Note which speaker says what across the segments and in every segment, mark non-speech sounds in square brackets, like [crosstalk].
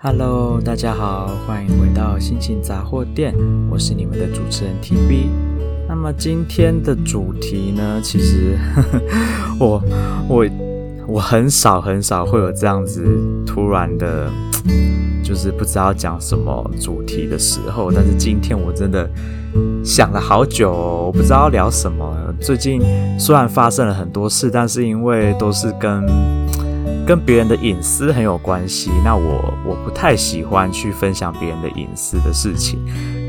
Speaker 1: Hello，大家好，欢迎回到心情杂货店，我是你们的主持人 TB。那么今天的主题呢，其实 [laughs] 我我我很少很少会有这样子突然的，就是不知道讲什么主题的时候。但是今天我真的想了好久，我不知道聊什么。最近虽然发生了很多事，但是因为都是跟跟别人的隐私很有关系，那我我不太喜欢去分享别人的隐私的事情。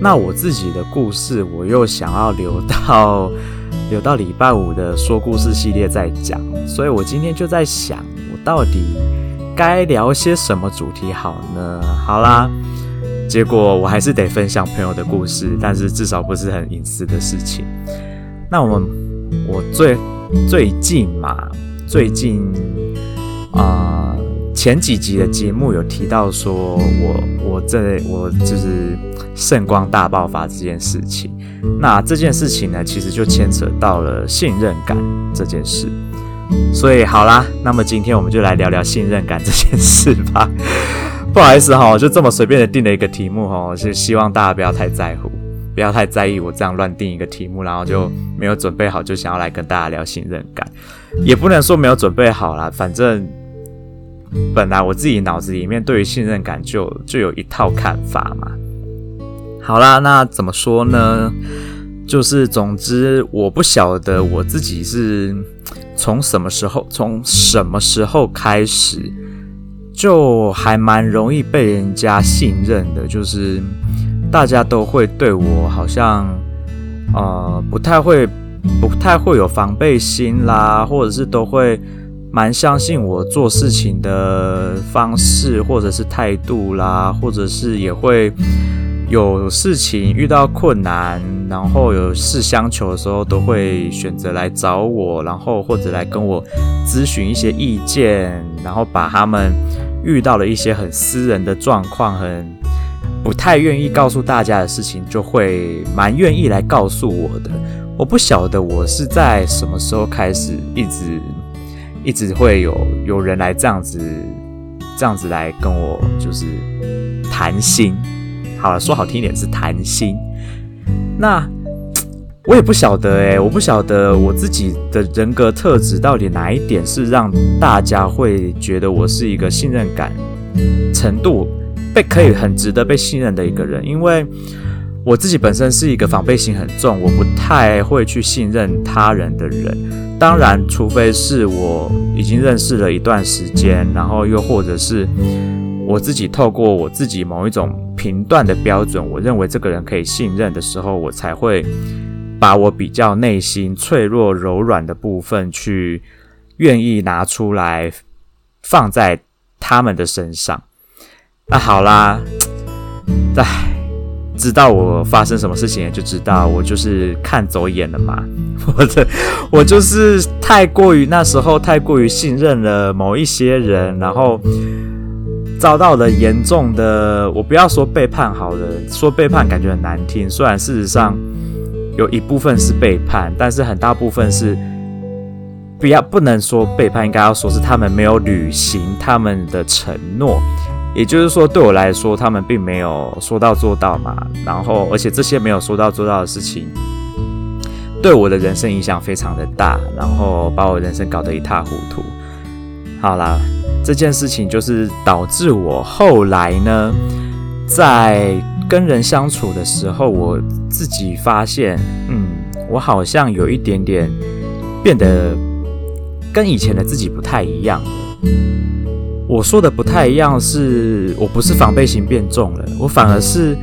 Speaker 1: 那我自己的故事，我又想要留到 [laughs] 留到礼拜五的说故事系列再讲。所以我今天就在想，我到底该聊些什么主题好呢？好啦，结果我还是得分享朋友的故事，但是至少不是很隐私的事情。那我们我最最近嘛，最近。啊、前几集的节目有提到说我，我这我就是圣光大爆发这件事情。那这件事情呢，其实就牵扯到了信任感这件事。所以好啦，那么今天我们就来聊聊信任感这件事吧。[laughs] 不好意思哈，就这么随便的定了一个题目哈，是希望大家不要太在乎，不要太在意我这样乱定一个题目，然后就没有准备好就想要来跟大家聊信任感，也不能说没有准备好啦，反正。本来我自己脑子里面对于信任感就就有一套看法嘛。好啦，那怎么说呢？就是总之，我不晓得我自己是从什么时候，从什么时候开始，就还蛮容易被人家信任的。就是大家都会对我好像，呃，不太会，不太会有防备心啦，或者是都会。蛮相信我做事情的方式，或者是态度啦，或者是也会有事情遇到困难，然后有事相求的时候，都会选择来找我，然后或者来跟我咨询一些意见，然后把他们遇到了一些很私人的状况，很不太愿意告诉大家的事情，就会蛮愿意来告诉我的。我不晓得我是在什么时候开始一直。一直会有有人来这样子，这样子来跟我就是谈心。好了，说好听一点是谈心。那我也不晓得哎、我不晓得我自己的人格特质到底哪一点是让大家会觉得我是一个信任感程度被可以很值得被信任的一个人，因为我自己本身是一个防备心很重，我不太会去信任他人的人。当然，除非是我已经认识了一段时间，然后又或者是我自己透过我自己某一种评断的标准，我认为这个人可以信任的时候，我才会把我比较内心脆弱、柔软的部分去愿意拿出来放在他们的身上。那好啦，唉。知道我发生什么事情，就知道我就是看走眼了嘛。[laughs] 我的，我就是太过于那时候太过于信任了某一些人，然后遭到了严重的，我不要说背叛好了，说背叛感觉很难听。虽然事实上有一部分是背叛，但是很大部分是不要不能说背叛，应该要说是他们没有履行他们的承诺。也就是说，对我来说，他们并没有说到做到嘛。然后，而且这些没有说到做到的事情，对我的人生影响非常的大，然后把我人生搞得一塌糊涂。好啦，这件事情就是导致我后来呢，在跟人相处的时候，我自己发现，嗯，我好像有一点点变得跟以前的自己不太一样了。我说的不太一样，是我不是防备心变重了，我反而是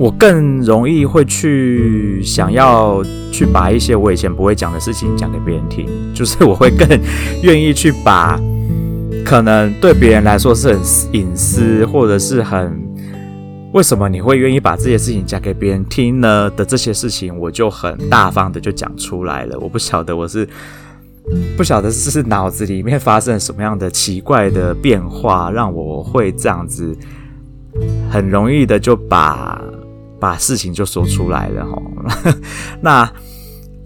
Speaker 1: 我更容易会去想要去把一些我以前不会讲的事情讲给别人听，就是我会更愿意去把可能对别人来说是很隐私或者是很为什么你会愿意把这些事情讲给别人听呢的这些事情，我就很大方的就讲出来了。我不晓得我是。不晓得是脑子里面发生什么样的奇怪的变化，让我会这样子很容易的就把把事情就说出来了哈。[laughs] 那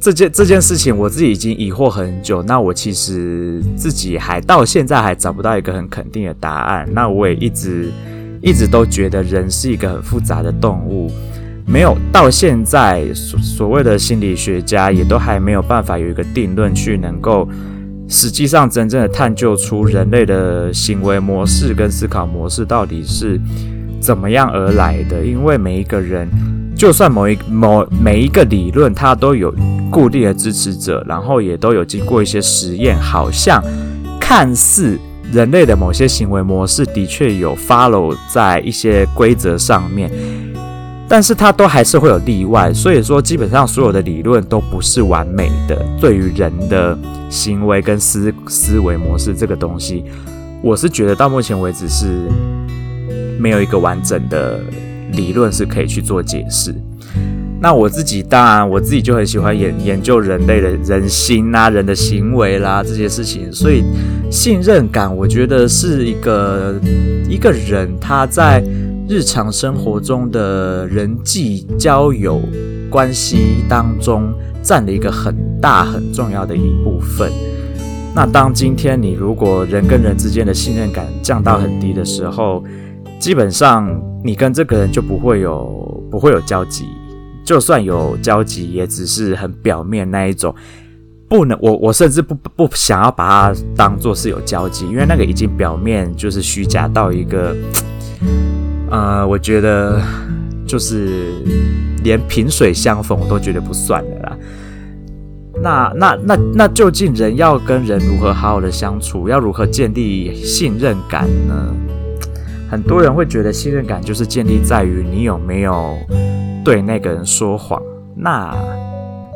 Speaker 1: 这件这件事情我自己已经疑惑很久，那我其实自己还到现在还找不到一个很肯定的答案。那我也一直一直都觉得人是一个很复杂的动物，没有到现在所所谓的心理学家也都还没有办法有一个定论去能够实际上真正的探究出人类的行为模式跟思考模式到底是怎么样而来的，因为每一个人。就算某一某每一个理论，它都有固定的支持者，然后也都有经过一些实验，好像看似人类的某些行为模式的确有 follow 在一些规则上面，但是它都还是会有例外。所以说，基本上所有的理论都不是完美的。对于人的行为跟思思维模式这个东西，我是觉得到目前为止是没有一个完整的。理论是可以去做解释。那我自己当然，我自己就很喜欢研研究人类的人心啊、人的行为啦这些事情。所以信任感，我觉得是一个一个人他在日常生活中的人际交友关系当中占了一个很大很重要的一部分。那当今天你如果人跟人之间的信任感降到很低的时候，基本上，你跟这个人就不会有不会有交集，就算有交集，也只是很表面那一种。不能，我我甚至不不想要把它当做是有交集，因为那个已经表面就是虚假到一个，呃，我觉得就是连萍水相逢我都觉得不算的啦。那那那那，究竟人要跟人如何好好的相处，要如何建立信任感呢？很多人会觉得信任感就是建立在于你有没有对那个人说谎。那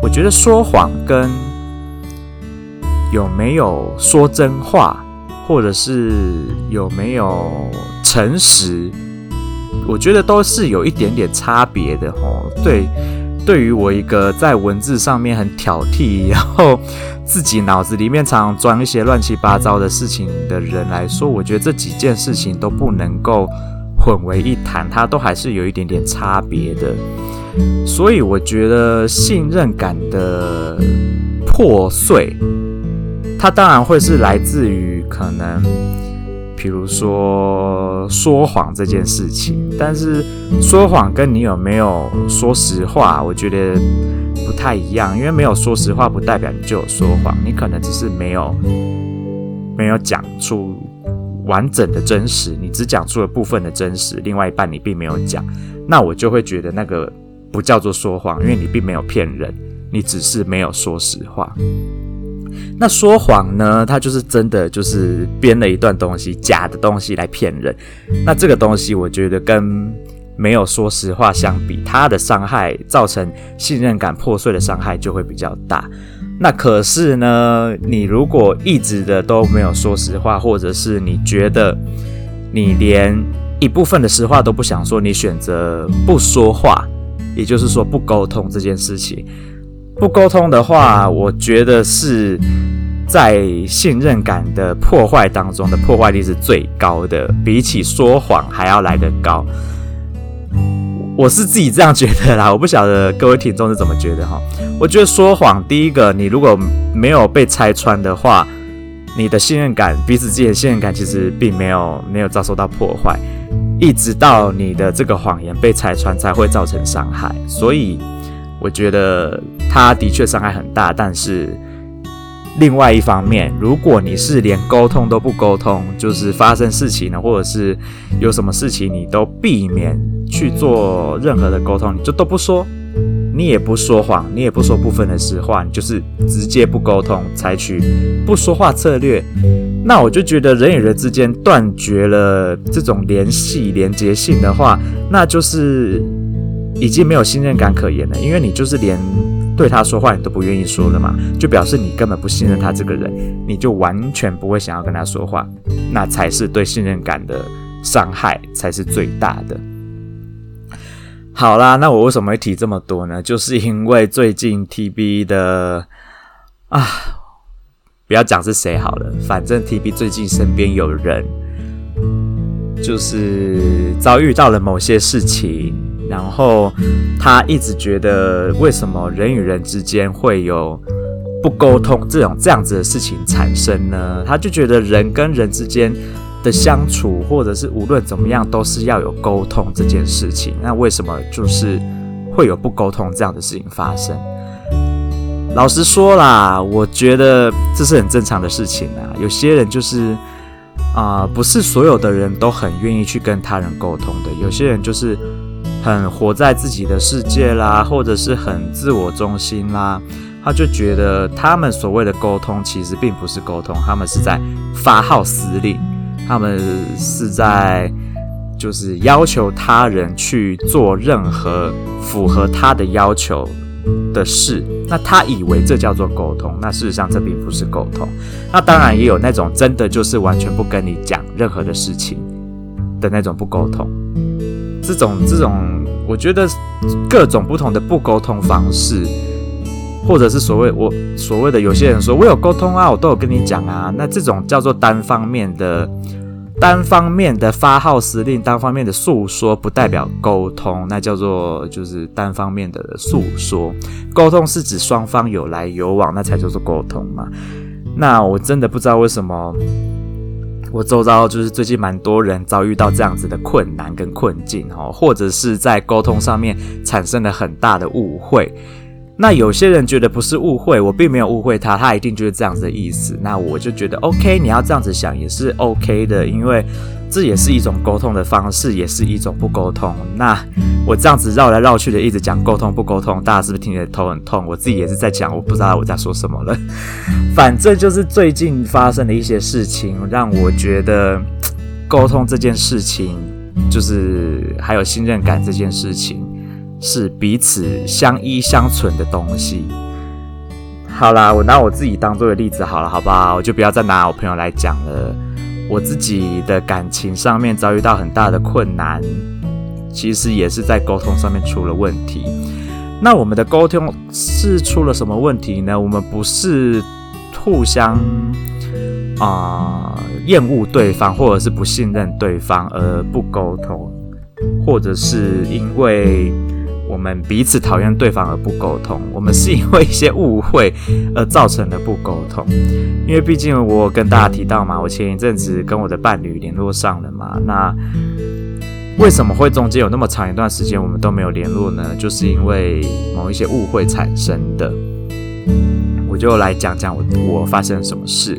Speaker 1: 我觉得说谎跟有没有说真话，或者是有没有诚实，我觉得都是有一点点差别的哦。对。对于我一个在文字上面很挑剔，然后自己脑子里面常常装一些乱七八糟的事情的人来说，我觉得这几件事情都不能够混为一谈，它都还是有一点点差别的。所以我觉得信任感的破碎，它当然会是来自于可能。比如说说谎这件事情，但是说谎跟你有没有说实话，我觉得不太一样。因为没有说实话，不代表你就有说谎，你可能只是没有没有讲出完整的真实，你只讲出了部分的真实，另外一半你并没有讲，那我就会觉得那个不叫做说谎，因为你并没有骗人，你只是没有说实话。那说谎呢？他就是真的，就是编了一段东西，假的东西来骗人。那这个东西，我觉得跟没有说实话相比，他的伤害造成信任感破碎的伤害就会比较大。那可是呢，你如果一直的都没有说实话，或者是你觉得你连一部分的实话都不想说，你选择不说话，也就是说不沟通这件事情。不沟通的话，我觉得是在信任感的破坏当中的破坏力是最高的，比起说谎还要来得高。我是自己这样觉得啦，我不晓得各位听众是怎么觉得哈。我觉得说谎，第一个，你如果没有被拆穿的话，你的信任感，彼此之间的信任感其实并没有没有遭受到破坏，一直到你的这个谎言被拆穿才会造成伤害，所以。我觉得他的确伤害很大，但是另外一方面，如果你是连沟通都不沟通，就是发生事情了，或者是有什么事情你都避免去做任何的沟通，你就都不说，你也不说谎，你也不说部分的实话，你就是直接不沟通，采取不说话策略，那我就觉得人与人之间断绝了这种联系、连接性的话，那就是。已经没有信任感可言了，因为你就是连对他说话你都不愿意说了嘛，就表示你根本不信任他这个人，你就完全不会想要跟他说话，那才是对信任感的伤害才是最大的。好啦，那我为什么会提这么多呢？就是因为最近 TB 的啊，不要讲是谁好了，反正 TB 最近身边有人就是遭遇到了某些事情。然后他一直觉得，为什么人与人之间会有不沟通这种这样子的事情产生呢？他就觉得人跟人之间的相处，或者是无论怎么样，都是要有沟通这件事情。那为什么就是会有不沟通这样的事情发生？老实说啦，我觉得这是很正常的事情啊。有些人就是啊、不是所有的人都很愿意去跟他人沟通的。有些人就是很活在自己的世界啦，或者是很自我中心啦。他就觉得他们所谓的沟通，其实并不是沟通，他们是在发号施令。他们是在就是要求他人去做任何符合他的要求的事，那他以为这叫做沟通，那事实上这并不是沟通。那当然也有那种真的就是完全不跟你讲任何的事情的那种不沟通。这种这种，我觉得各种不同的不沟通方式，或者是所谓我所谓的有些人说我有沟通啊，我都有跟你讲啊，那这种叫做单方面的。单方面的发号施令，单方面的诉说，不代表沟通，那叫做就是单方面的诉说。沟通是指双方有来有往，那才叫做沟通嘛。那我真的不知道为什么，我周遭就是最近蛮多人遭遇到这样子的困难跟困境哦，或者是在沟通上面产生了很大的误会。那有些人觉得不是误会，我并没有误会他，他一定就是这样子的意思。那我就觉得 OK，你要这样子想也是 OK 的，因为这也是一种沟通的方式，也是一种不沟通。那我这样子绕来绕去的一直讲沟通不沟通，大家是不是听得头很痛？我自己也是在讲，我不知道我在说什么了。[laughs] 反正就是最近发生的一些事情，让我觉得 [tsk] 沟通这件事情，就是还有信任感这件事情。是彼此相依相存的东西。好啦，我拿我自己当做个例子好了，好不好？我就不要再拿我朋友来讲了。我自己的感情上面遭遇到很大的困难，其实也是在沟通上面出了问题。那我们的沟通是出了什么问题呢？我们不是互相啊厌恶对方，或者是不信任对方而不沟通，或者是因为。我们彼此讨厌对方而不沟通，我们是因为一些误会而造成的不沟通。因为毕竟我跟大家提到嘛，我前一阵子跟我的伴侣联络上了嘛，那为什么会中间有那么长一段时间我们都没有联络呢？就是因为某一些误会产生的。我就来讲讲我我发生什么事。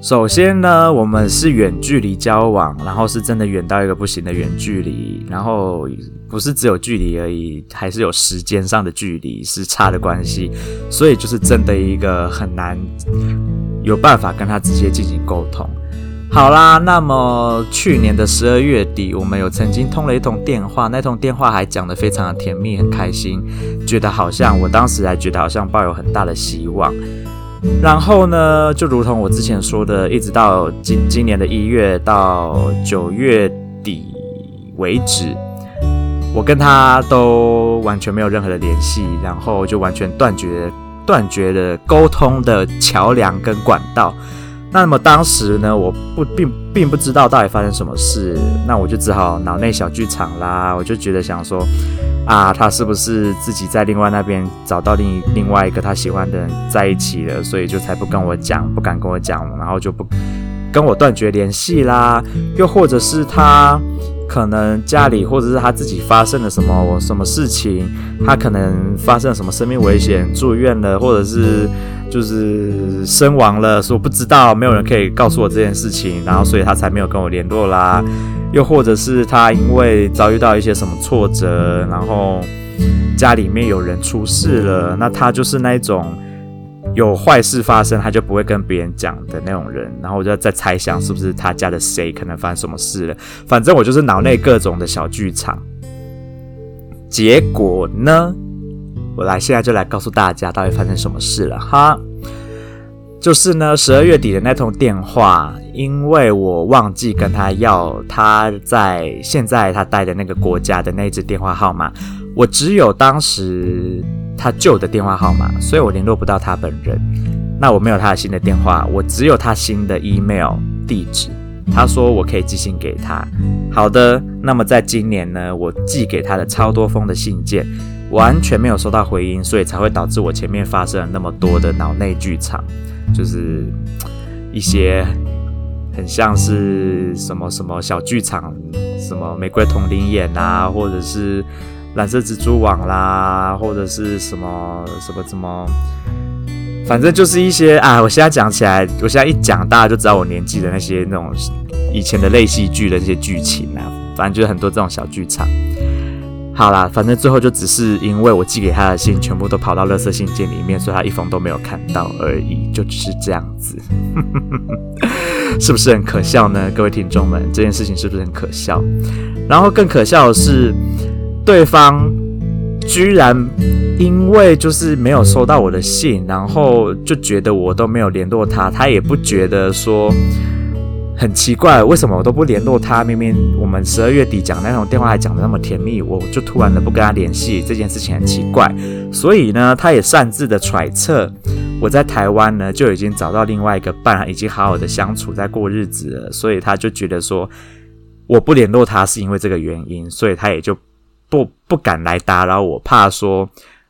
Speaker 1: 首先呢，我们是远距离交往，然后是真的远到一个不行的远距离，然后不是只有距离而已，还是有时间上的距离，是差的关系，所以就是真的一个很难有办法跟他直接进行沟通。好啦，那么去年的十二月底，我们有曾经通了一通电话，那通电话还讲得非常的甜蜜，很开心，觉得好像我当时还觉得好像抱有很大的希望。然后呢，就如同我之前说的，一直到今今年的一月到九月底为止，我跟他都完全没有任何的联系，然后就完全断绝断绝了沟通的桥梁跟管道。那么当时呢，我不并并不知道到底发生什么事，那我就只好脑内小剧场啦，我就觉得想说。啊，他是不是自己在另外那边找到另另外一个他喜欢的人在一起了，所以就才不跟我讲，不敢跟我讲，然后就不跟我断绝联系啦？又或者是他可能家里或者是他自己发生了什么什么事情，他可能发生了什么生命危险住院了，或者是就是身亡了，说不知道，没有人可以告诉我这件事情，然后所以他才没有跟我联络啦。又或者是他因为遭遇到一些什么挫折，然后家里面有人出事了，那他就是那种有坏事发生，他就不会跟别人讲的那种人。然后我就在猜想，是不是他家的谁可能发生什么事了？反正我就是脑内各种的小剧场。结果呢，我来现在就来告诉大家到底发生什么事了哈。就是呢，十二月底的那通电话，因为我忘记跟他要他在现在他待的那个国家的那支电话号码，我只有当时他旧的电话号码，所以我联络不到他本人。那我没有他的新的电话，我只有他新的 email 地址。他说我可以寄信给他。好的，那么在今年呢，我寄给他的超多封的信件，完全没有收到回音，所以才会导致我前面发生了那么多的脑内剧场。就是一些很像是什么什么小剧场，什么玫瑰瞳铃眼啊，或者是蓝色蜘蛛网啦，或者是什么什么什么，反正就是一些啊，我现在讲起来，我现在一讲，大家就知道我年纪的那些那种以前的类戏剧的那些剧情啊，反正就是很多这种小剧场。好啦，反正最后就只是因为我寄给他的信全部都跑到垃圾信件里面，所以他一封都没有看到而已，就只是这样子，[laughs] 是不是很可笑呢？各位听众们，这件事情是不是很可笑？然后更可笑的是，对方居然因为就是没有收到我的信，然后就觉得我都没有联络他，他也不觉得说。很奇怪，为什么我都不联络他？明明我们十二月底讲那种电话还讲得那么甜蜜，我就突然的不跟他联系，这件事情很奇怪。所以呢，他也擅自的揣测我在台湾呢就已经找到另外一个伴，已经好好的相处在过日子了。所以他就觉得说我不联络他是因为这个原因，所以他也就不不敢来打扰我，怕说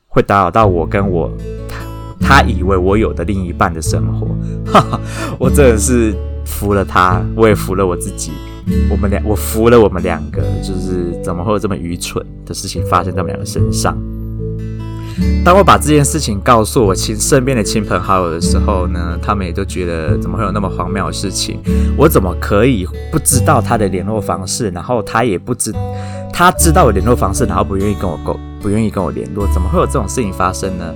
Speaker 1: 会打扰到我跟我 [laughs] 他他以为我有的另一半的生活。哈哈，我真的是。服了他，我也服了我自己。我们俩，我服了我们两个，就是怎么会有这么愚蠢的事情发生在我们两个身上？当我把这件事情告诉我亲身边的亲朋好友的时候呢，他们也都觉得怎么会有那么荒谬的事情？我怎么可以不知道他的联络方式？然后他也不知，他知道我联络方式，然后不愿意跟我沟，不愿意跟我联络，怎么会有这种事情发生呢？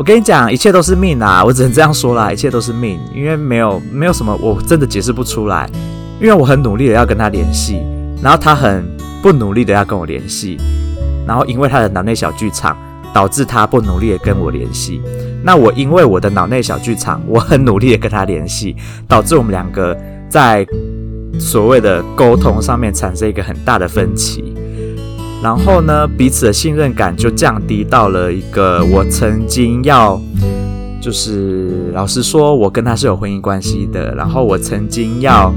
Speaker 1: 我跟你讲，一切都是命啊！我只能这样说啦，一切都是命，因为没有没有什么，我真的解释不出来。因为我很努力的要跟他联系，然后他很不努力的要跟我联系，然后因为他的脑内小剧场，导致他不努力的跟我联系。那我因为我的脑内小剧场，我很努力的跟他联系，导致我们两个在所谓的沟通上面产生一个很大的分歧。然后呢，彼此的信任感就降低到了一个我曾经要，就是老实说，我跟他是有婚姻关系的。然后我曾经要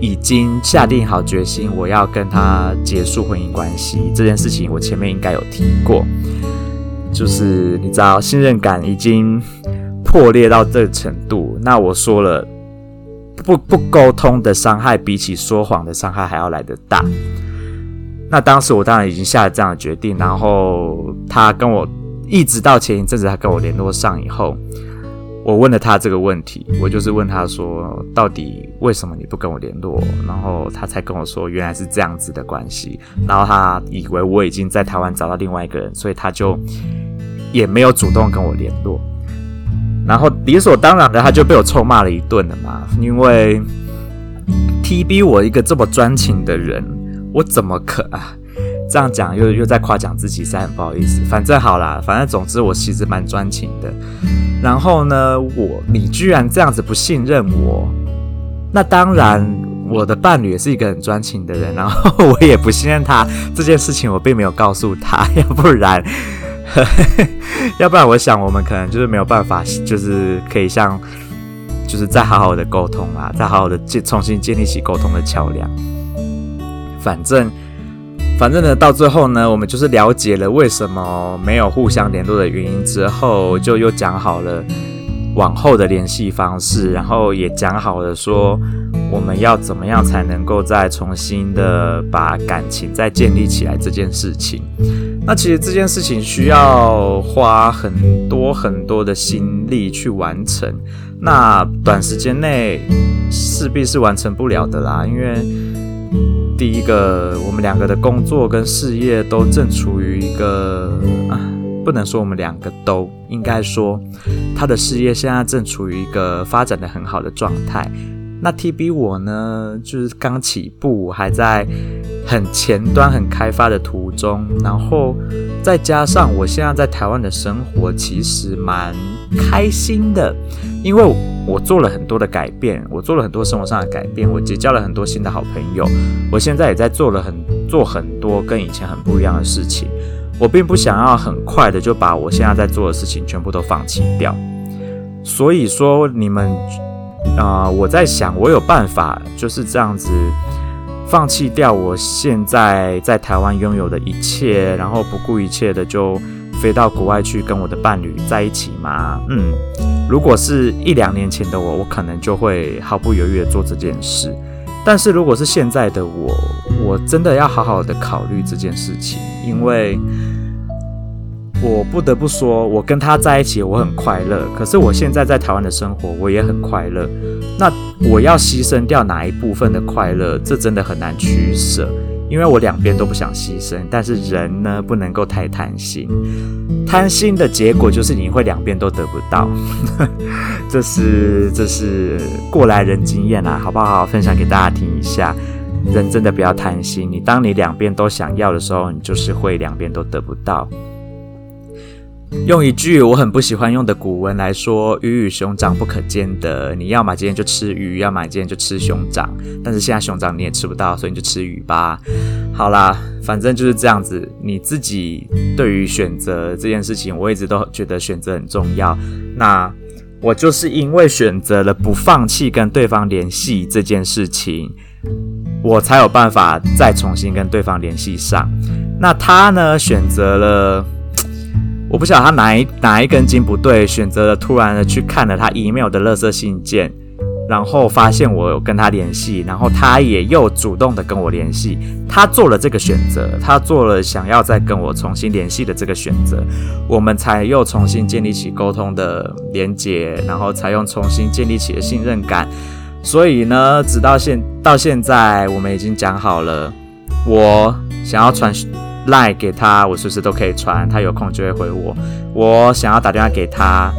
Speaker 1: 已经下定好决心，我要跟他结束婚姻关系这件事情，我前面应该有提过。就是你知道，信任感已经破裂到这个程度。那我说了，不不沟通的伤害，比起说谎的伤害还要来得大。那当时我当然已经下了这样的决定，然后他跟我一直到前一阵子他跟我联络上以后，我问了他这个问题，我就是问他说，到底为什么你不跟我联络？然后他才跟我说，原来是这样子的关系。然后他以为我已经在台湾找到另外一个人，所以他就也没有主动跟我联络。然后理所当然的，他就被我臭骂了一顿了嘛，因为 TB 我一个这么专情的人。我怎么可啊？这样讲又又在夸奖自己，实在很不好意思。反正好啦，反正总之我其实蛮专情的。然后呢，我你居然这样子不信任我，那当然我的伴侣也是一个很专情的人，然后 [laughs] 我也不信任他这件事情，我并没有告诉他，[laughs] 要不然，[laughs] 要不然我想我们可能就是没有办法，就是可以像，就是再好好的沟通啊，再好好的建重新建立起沟通的桥梁。反正，反正呢，到最后呢，我们就是了解了为什么没有互相联络的原因之后，就又讲好了往后的联系方式，然后也讲好了说我们要怎么样才能够再重新的把感情再建立起来这件事情。那其实这件事情需要花很多很多的心力去完成，那短时间内势必是完成不了的啦，因为。第一个，我们两个的工作跟事业都正处于一个啊，不能说我们两个都，应该说他的事业现在正处于一个发展的很好的状态。那 TB 我呢，就是刚起步，还在很前端、很开发的途中，然后再加上我现在在台湾的生活，其实蛮开心的，因为我做了很多的改变，我做了很多生活上的改变，我结交了很多新的好朋友。我现在也在做了很做很多跟以前很不一样的事情。我并不想要很快的就把我现在在做的事情全部都放弃掉。所以说，你们啊、我在想，我有办法就是这样子放弃掉我现在在台湾拥有的一切，然后不顾一切的就。飞到国外去跟我的伴侣在一起吗？嗯，如果是一两年前的我，我可能就会毫不犹豫的做这件事。但是如果是现在的我，我真的要好好的考虑这件事情，因为我不得不说，我跟他在一起我很快乐，可是我现在在台湾的生活我也很快乐。那我要牺牲掉哪一部分的快乐？这真的很难取舍。因为我两边都不想牺牲，但是人呢，不能够太贪心，贪心的结果就是你会两边都得不到，[laughs] 这是这是过来人经验啦，好不好？分享给大家听一下，人真的不要贪心，你当你两边都想要的时候，你就是会两边都得不到。用一句我很不喜欢用的古文来说，鱼与熊掌不可兼得。你要么今天就吃鱼，要么今天就吃熊掌。但是现在熊掌你也吃不到，所以你就吃鱼吧。好啦，反正就是这样子。你自己对于选择这件事情，我一直都觉得选择很重要。那我就是因为选择了不放弃跟对方联系这件事情，我才有办法再重新跟对方联系上。那他呢，选择了。我不晓得他哪一哪一根筋不对，选择了突然的去看了他 email 的垃圾信件，然后发现我有跟他联系，然后他也又主动的跟我联系，他做了这个选择，他做了想要再跟我重新联系的这个选择，我们才又重新建立起沟通的连接，然后才用重新建立起了信任感。所以呢，直到现到现在，我们已经讲好了，我想要传。赖给他，我随时都可以传，他有空就会回我。我想要打电话给他，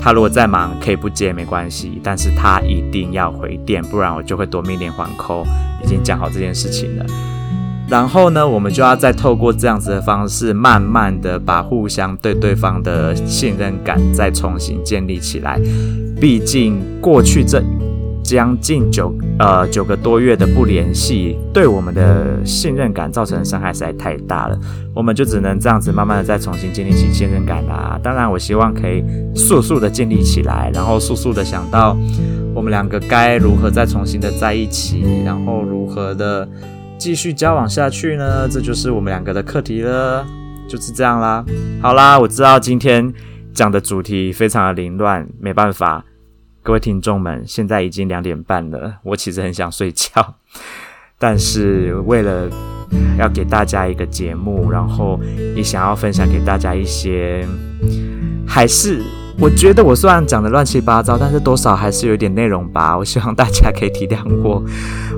Speaker 1: 他如果在忙，可以不接没关系，但是他一定要回电，不然我就会夺命连环扣。已经讲好这件事情了。然后呢，我们就要再透过这样子的方式，慢慢的把互相对对方的信任感再重新建立起来。毕竟过去这。将近九呃九个多月的不联系，对我们的信任感造成的伤害实在太大了，我们就只能这样子慢慢的再重新建立起信任感啦。当然，我希望可以速速的建立起来，然后速速的想到我们两个该如何再重新的在一起，然后如何的继续交往下去呢？这就是我们两个的课题了，就是这样啦。好啦，我知道今天讲的主题非常的凌乱，没办法。各位听众们，现在已经两点半了，我其实很想睡觉，[laughs] 但是为了要给大家一个节目，然后也想要分享给大家一些，还是我觉得我虽然讲的乱七八糟，但是多少还是有点内容吧。我希望大家可以体谅我，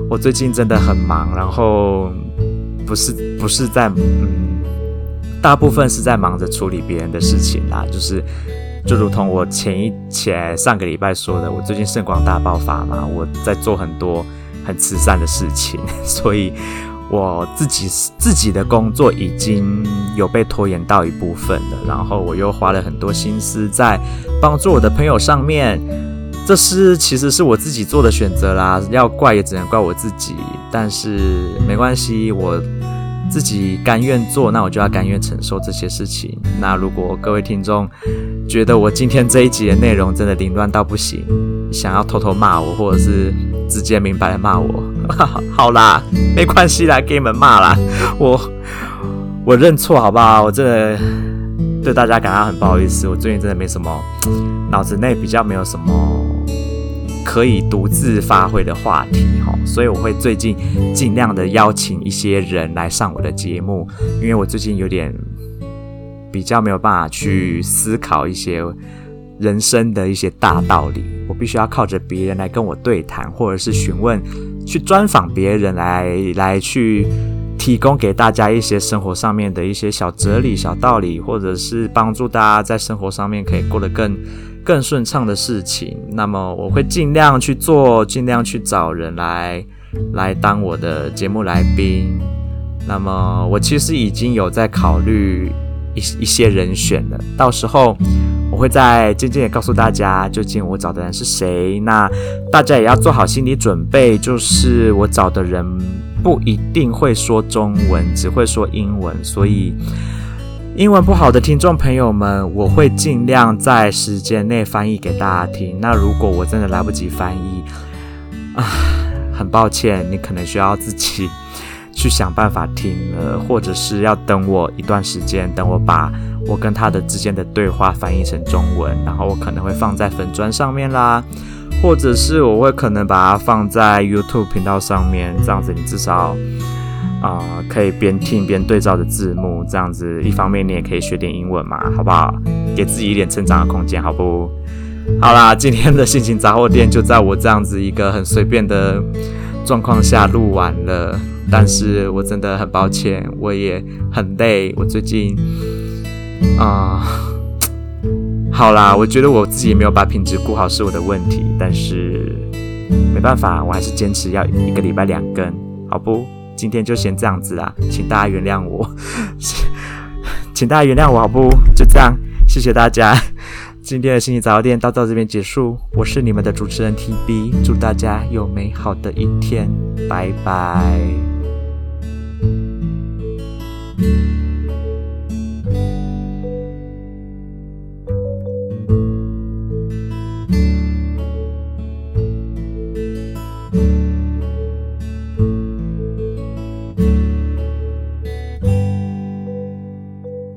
Speaker 1: 我最近真的很忙，然后不是 [laughs] 不是在嗯，大部分是在忙着处理别人的事情啦，就是。就如同我前一前上个礼拜说的，我最近圣光大爆发嘛，我在做很多很慈善的事情，[laughs] 所以我自己自己的工作已经有被拖延到一部分了，然后我又花了很多心思在帮助我的朋友上面，这是其实是我自己做的选择啦，要怪也只能怪我自己，但是没关系，我。自己甘愿做，那我就要甘愿承受这些事情。那如果各位听众觉得我今天这一集的内容真的凌乱到不行，想要偷偷骂我，或者是直接明白的骂我，[laughs] 好啦，没关系啦，给你们骂啦，我我认错好不好？我真的对大家感到很不好意思，我最近真的没什么，脑子内比较没有什么。可以独自发挥的话题哈，所以我会最近尽量的邀请一些人来上我的节目，因为我最近有点比较没有办法去思考一些人生的一些大道理，我必须要靠着别人来跟我对谈，或者是询问，去专访别人来来去提供给大家一些生活上面的一些小哲理、小道理，或者是帮助大家在生活上面可以过得更。更顺畅的事情，那么我会尽量去做，尽量去找人来来当我的节目来宾。那么我其实已经有在考虑一一些人选的，到时候我会再渐渐的告诉大家，究竟我找的人是谁。那大家也要做好心理准备，就是我找的人不一定会说中文，只会说英文，所以。英文不好的听众朋友们，我会尽量在时间内翻译给大家听。那如果我真的来不及翻译，啊，很抱歉，你可能需要自己去想办法听了，或者是要等我一段时间，等我把我跟他的之间的对话翻译成中文，然后我可能会放在粉砖上面啦，或者是我会可能把它放在 YouTube 频道上面，这样子你至少啊、可以边听边对照着字幕，这样子一方面你也可以学点英文嘛，好不好？给自己一点成长的空间，好不？好啦，今天的心情杂货店就在我这样子一个很随便的状况下录完了，但是我真的很抱歉，我也很累，我最近啊、[laughs] 好啦，我觉得我自己也没有把品质顾好是我的问题，但是没办法，我还是坚持要一个礼拜两更，好不？今天就先这样子啦，请大家原谅我，[laughs] 请大家原谅我，好不？就这样，谢谢大家。今天的心情杂货店到到这边结束，我是你们的主持人 TB，祝大家有美好的一天，拜拜。